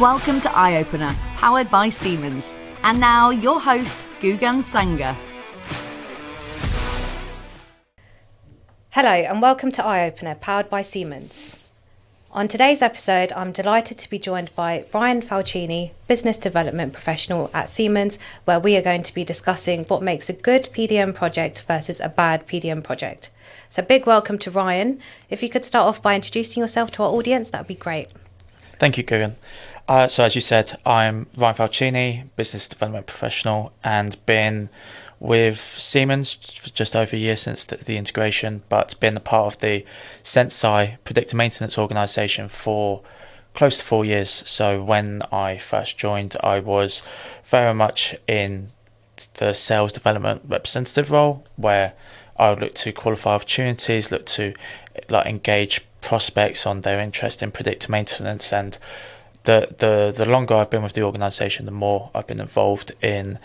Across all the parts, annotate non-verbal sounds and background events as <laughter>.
Welcome to Eye Opener, powered by Siemens. And now, your host, Gugan Sanger. Hello, and welcome to Eye Opener, powered by Siemens. On today's episode, I'm delighted to be joined by Ryan Falcini, Business Development Professional at Siemens, where we are going to be discussing what makes a good PDM project versus a bad PDM project. So, big welcome to Ryan. If you could start off by introducing yourself to our audience, that would be great. Thank you, Gugan. Uh, so, as you said, I'm Ryan Falcini, Business Development Professional, and been with Siemens for just over a year since the, the integration, but been a part of the Senseye predictive maintenance organization for close to four years. So when I first joined, I was very much in the sales development representative role, where I would look to qualify opportunities, look to like engage prospects on their interest in predictive maintenance, and the the the longer I've been with the organisation, the more I've been involved in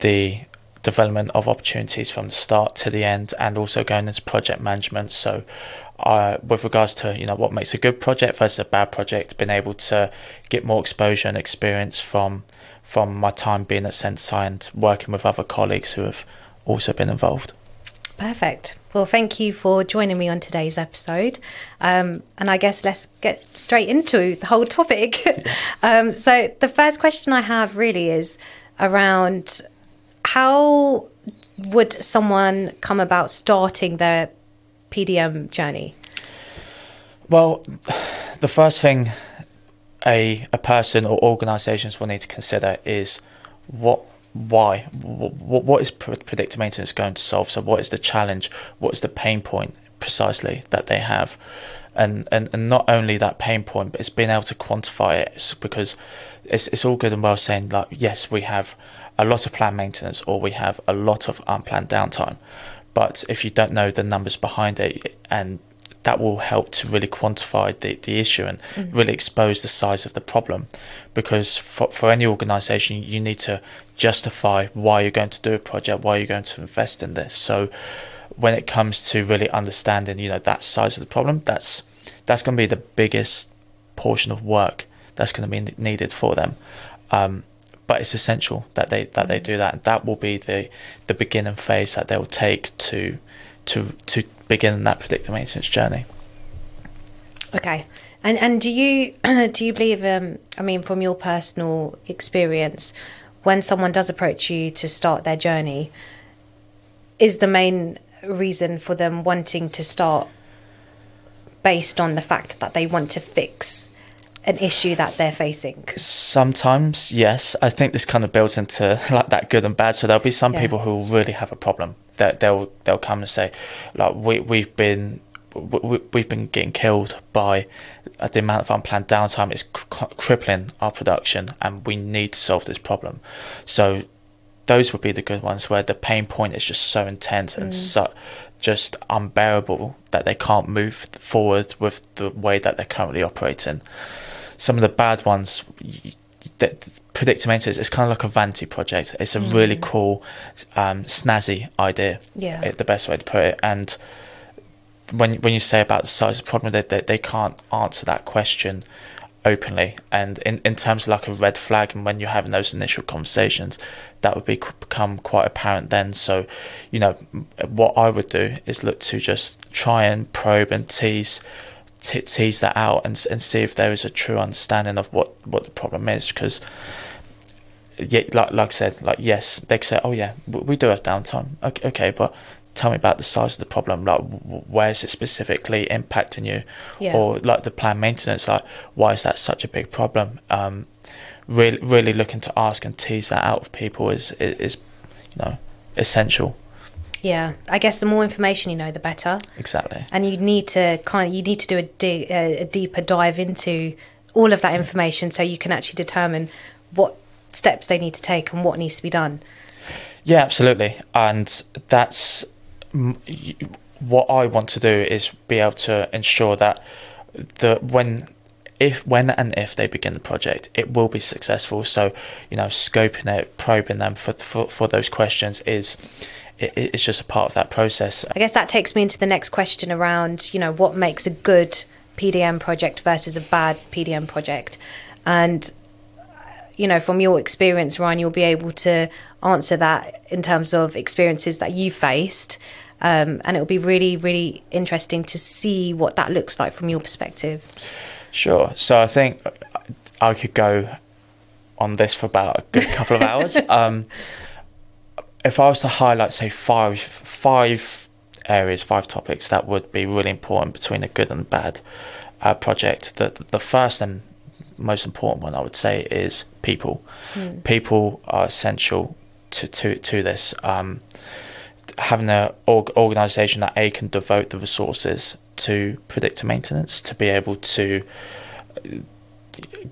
the development of opportunities from the start to the end, and also going into project management. So, uh, with regards to you know what makes a good project versus a bad project, been able to get more exposure and experience from from my time being at Senseye and working with other colleagues who have also been involved. Perfect. Well, thank you for joining me on today's episode. Um, and I guess let's get straight into the whole topic. <laughs> <laughs> Um, so, the first question I have really is around how would someone come about starting their PDM journey? Well, <sighs> the first thing a a person or organisations will need to consider is what why? What, is predictive maintenance going to solve? So what is the challenge? What is the pain point precisely that they have? And, and and not only that pain point but it's being able to quantify it because it's, it's all good and well saying like yes we have a lot of planned maintenance or we have a lot of unplanned downtime. But if you don't know the numbers behind it and that will help to really quantify the, the issue and mm-hmm. really expose the size of the problem. Because for, for any organization, you need to justify why you're going to do a project, why you're going to invest in this. So when it comes to really understanding, you know, that size of the problem, that's that's going to be the biggest portion of work that's going to be needed for them. Um, but it's essential that they that they mm-hmm. do that. And that will be the the beginning phase that they will take to to to begin that predictive maintenance journey. Okay. And and do you <clears throat> do you believe um, I mean from your personal experience when someone does approach you to start their journey is the main reason for them wanting to start based on the fact that they want to fix an issue that they're facing? Sometimes, yes. I think this kind of builds into <laughs> like that good and bad. So there'll be some yeah. people who really have a problem that they'll they'll come and say, like we we've been we, we've been getting killed by the amount of unplanned downtime is crippling our production, and we need to solve this problem. So those would be the good ones where the pain point is just so intense and mm. so just unbearable that they can't move forward with the way that they're currently operating some of the bad ones that maintenance is kind of like a vanity project. It's a mm. really cool um, snazzy idea yeah. the best way to put it. And when when you say about the size of the problem they, they, they can't answer that question openly. And in, in terms of like a red flag and when you're having those initial conversations that would be become quite apparent then. So you know what i would do is look to just try and probe and tease tease that out and and see if there is a true understanding of what what the problem is. Because yeah, like like I said, like yes, they say, oh yeah, we do have downtime. Okay, okay, but tell me about the size of the problem. Like, where is it specifically impacting you, yeah. or like the plan maintenance? Like, why is that such a big problem? Um, really, really looking to ask and tease that out of people is is, is you know essential. Yeah, I guess the more information you know, the better. Exactly. And you need to kind of you need to do a, di- a deeper dive into all of that information so you can actually determine what steps they need to take and what needs to be done. Yeah, absolutely. And that's what I want to do is be able to ensure that the when if when and if they begin the project, it will be successful. So, you know, scoping it, probing them for for, for those questions is it, it's just a part of that process. I guess that takes me into the next question around, you know, what makes a good PDM project versus a bad PDM project. And you know, from your experience, Ryan, you'll be able to answer that in terms of experiences that you faced. Um, and it'll be really, really interesting to see what that looks like from your perspective. Sure. So I think I could go on this for about a good couple of hours. <laughs> Um, if I was to highlight, say, five five areas, five topics that would be really important between a good and bad uh, project, the the first and most important one I would say is people. Mm. People are essential to to to this. Um, having an org- organization that a can devote the resources to predictive maintenance to be able to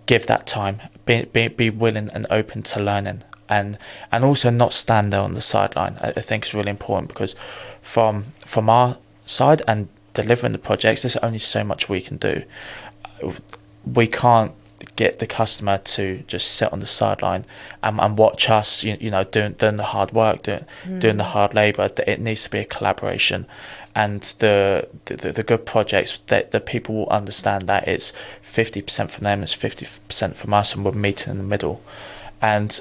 give that time, be, be, be willing and open to learning, and and also not stand there on the sideline. I, I think is really important because from from our side and delivering the projects, there's only so much we can do. We can't get the customer to just sit on the sideline and, and watch us, you, you know, doing doing the hard work, doing mm. doing the hard labour. It needs to be a collaboration, and the the, the good projects that the people will understand that it's fifty percent from them, it's fifty percent from us, and we're meeting in the middle. And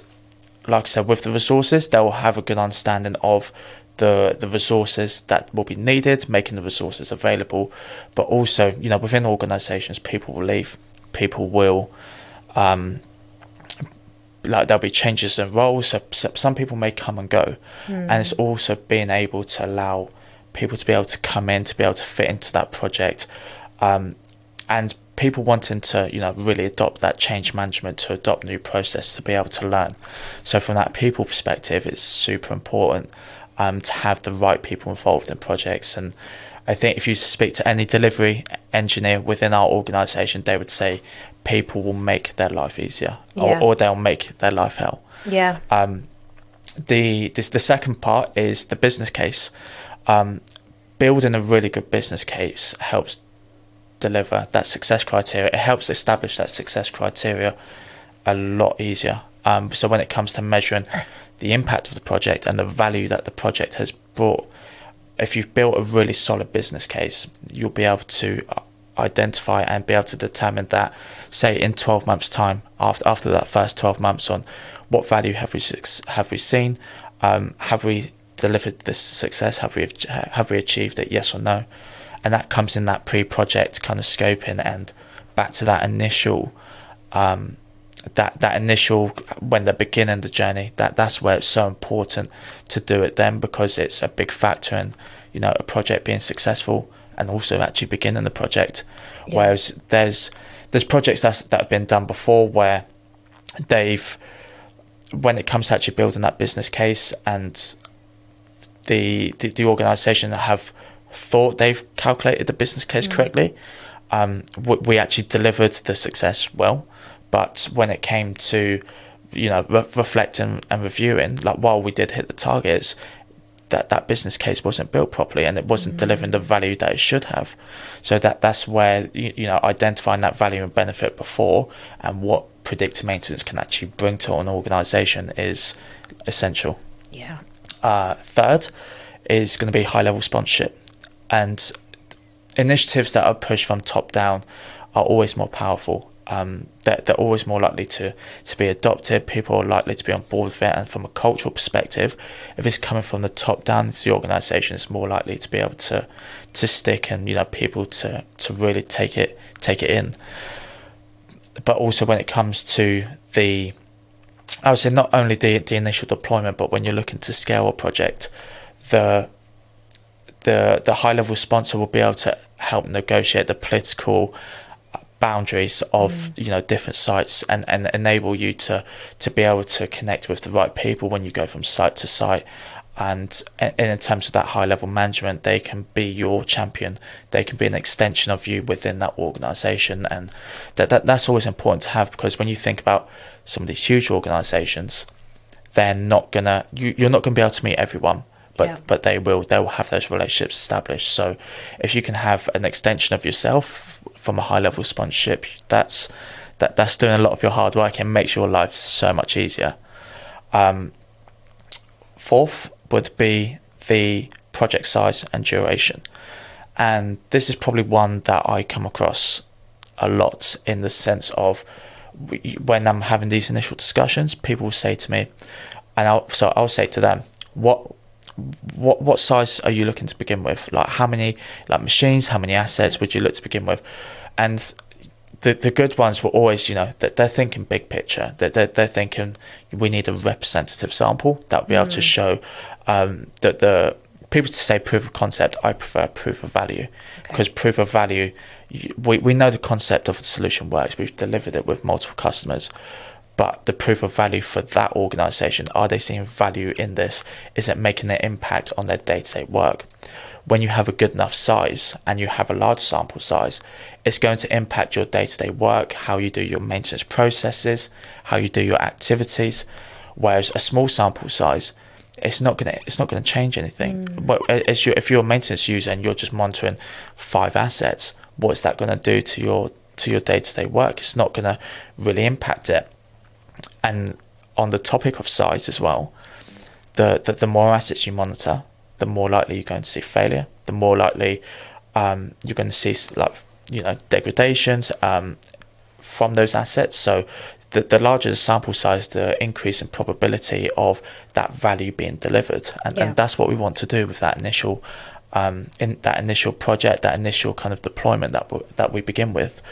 like I said, with the resources, they will have a good understanding of the the resources that will be needed, making the resources available, but also you know within organisations, people will leave people will um, like there'll be changes in roles so, so some people may come and go mm. and it's also being able to allow people to be able to come in to be able to fit into that project um, and people wanting to you know really adopt that change management to adopt new process to be able to learn so from that people perspective it's super important um, to have the right people involved in projects and I think if you speak to any delivery engineer within our organization, they would say people will make their life easier yeah. or, or, they'll make their life hell. Yeah. Um, the this, the second part is the business case. Um, building a really good business case helps deliver that success criteria. It helps establish that success criteria a lot easier. Um, so when it comes to measuring the impact of the project and the value that the project has brought if you've built a really solid business case, you'll be able to uh, identify and be able to determine that, say, in 12 months' time, after after that first 12 months, on what value have we have we seen, um, have we delivered this success, have we have we achieved it, yes or no, and that comes in that pre-project kind of scoping and back to that initial. Um, that that initial when they're beginning the journey that that's where it's so important to do it then because it's a big factor in you know a project being successful and also actually beginning the project yeah. whereas there's there's projects that's, that have been done before where they've when it comes to actually building that business case and the the, the organization have thought they've calculated the business case mm. correctly um, we, we actually delivered the success well but when it came to, you know, re- reflecting and reviewing, like while we did hit the targets, that that business case wasn't built properly and it wasn't mm-hmm. delivering the value that it should have. So that that's where you, you know identifying that value and benefit before and what predictive maintenance can actually bring to an organisation is essential. Yeah. Uh, third is going to be high level sponsorship and initiatives that are pushed from top down are always more powerful um, they're, they're always more likely to, to be adopted. People are likely to be on board with it. And from a cultural perspective, if it's coming from the top down into the organisation, it's more likely to be able to to stick and you know people to, to really take it take it in. But also when it comes to the, I would say not only the the initial deployment, but when you're looking to scale a project, the the the high level sponsor will be able to help negotiate the political boundaries of mm. you know different sites and, and enable you to to be able to connect with the right people when you go from site to site. And, and in terms of that high level management they can be your champion. They can be an extension of you within that organization. And that, that that's always important to have because when you think about some of these huge organizations they're not gonna you, you're not gonna be able to meet everyone but yeah. but they will they will have those relationships established. So if you can have an extension of yourself from a high level sponsorship, that's that that's doing a lot of your hard work and makes your life so much easier. Um, fourth would be the project size and duration, and this is probably one that I come across a lot in the sense of when I'm having these initial discussions, people will say to me, and I'll, so I'll say to them, what what what size are you looking to begin with? Like how many like machines, how many assets would you look to begin with? And the the good ones were always, you know, that they're thinking big picture. That they're, they're thinking we need a representative sample that will be able to show um, that the people to say proof of concept. I prefer proof of value because proof of value, we we know the concept of the solution works. We've delivered it with multiple customers. But the proof of value for that organization, are they seeing value in this? Is it making an impact on their day to day work? When you have a good enough size and you have a large sample size, it's going to impact your day to day work, how you do your maintenance processes, how you do your activities. Whereas a small sample size, it's not gonna it's not gonna change anything. Mm. But as you if you're a maintenance user and you're just monitoring five assets, what's that gonna do to your to your day to day work? It's not gonna really impact it and on the topic of size as well, the, the the more assets you monitor, the more likely you're going to see failure. The more likely um, you're going to see like you know degradations um, from those assets. So the the larger the sample size, the increase in probability of that value being delivered, and, Yeah. and that's what we want to do with that initial. Um, in that initial project, that initial kind of deployment that we, that we begin with,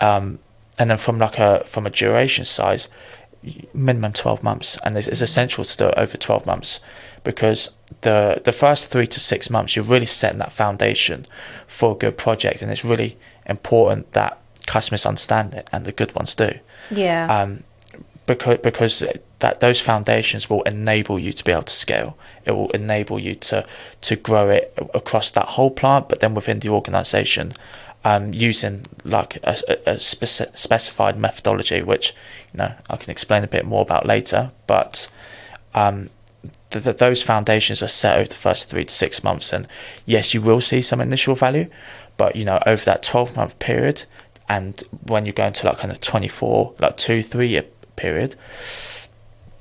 um, and then from like a from a duration size, minimum 12 months and it's, it's essential to do it over 12 months because the the first three to six months you're really setting that foundation for a good project and it's really important that customers understand it and the good ones do Yeah. um, because because that those foundations will enable you to be able to scale. It will enable you to to grow it across that whole plant, but then within the organisation, um, using like a, a, speci- specified methodology, which you know I can explain a bit more about later. But um, th- th- those foundations are set over the first three to six months, and yes, you will see some initial value, but you know over that twelve month period, and when you go into like kind of twenty four, like two three year period,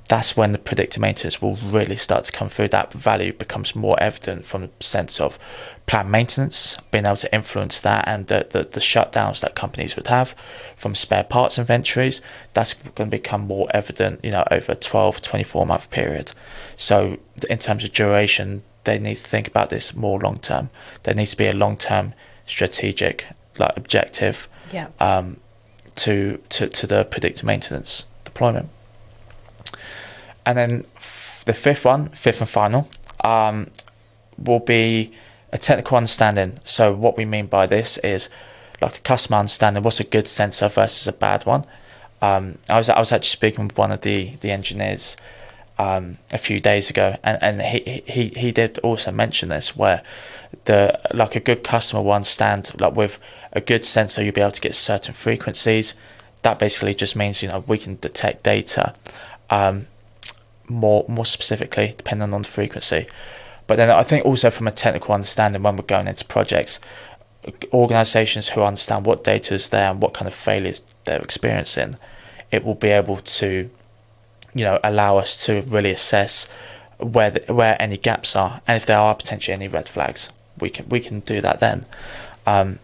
that's when the predictive maintenance will really start to come through. That value becomes more evident from the sense of planned maintenance, being able to influence that, and the, the, the shutdowns that companies would have from spare parts inventories. That's going to become more evident, you know, over a 12, 24 month period. So, in terms of duration, they need to think about this more long term. There needs to be a long term strategic like objective yeah. um, to, to to the predictive maintenance deployment. And then f- the fifth one, fifth and final, um, will be a technical understanding. So what we mean by this is like a customer understanding what's a good sensor versus a bad one. Um, I was I was actually speaking with one of the the engineers um, a few days ago, and, and he, he he did also mention this where the like a good customer will understand like with a good sensor you'll be able to get certain frequencies. That basically just means you know we can detect data um, more more specifically depending on the frequency. But then I think also from a technical understanding when we're going into projects, organizations who understand what data is there and what kind of failures they're experiencing, it will be able to, you know, allow us to really assess where the, where any gaps are and if there are potentially any red flags, we can we can do that then. Um,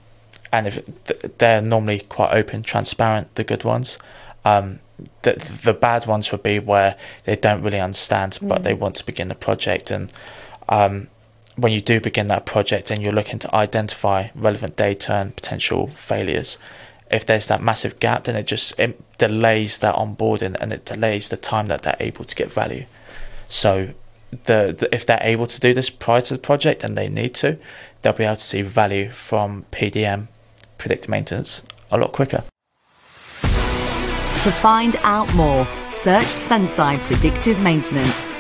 and if th- they're normally quite open, transparent, the good ones. Um, the the bad ones would be where they don't really understand, but they want to begin the project and um, when you do begin that project and you're looking to identify relevant data and potential failures, if there's that massive gap, then it just it delays that onboarding and it delays the time that they're able to get value. So, the, the if they're able to do this prior to the project and they need to, they'll be able to see value from PDM, predictive maintenance, a lot quicker. To find out more, search Senseye Predictive Maintenance.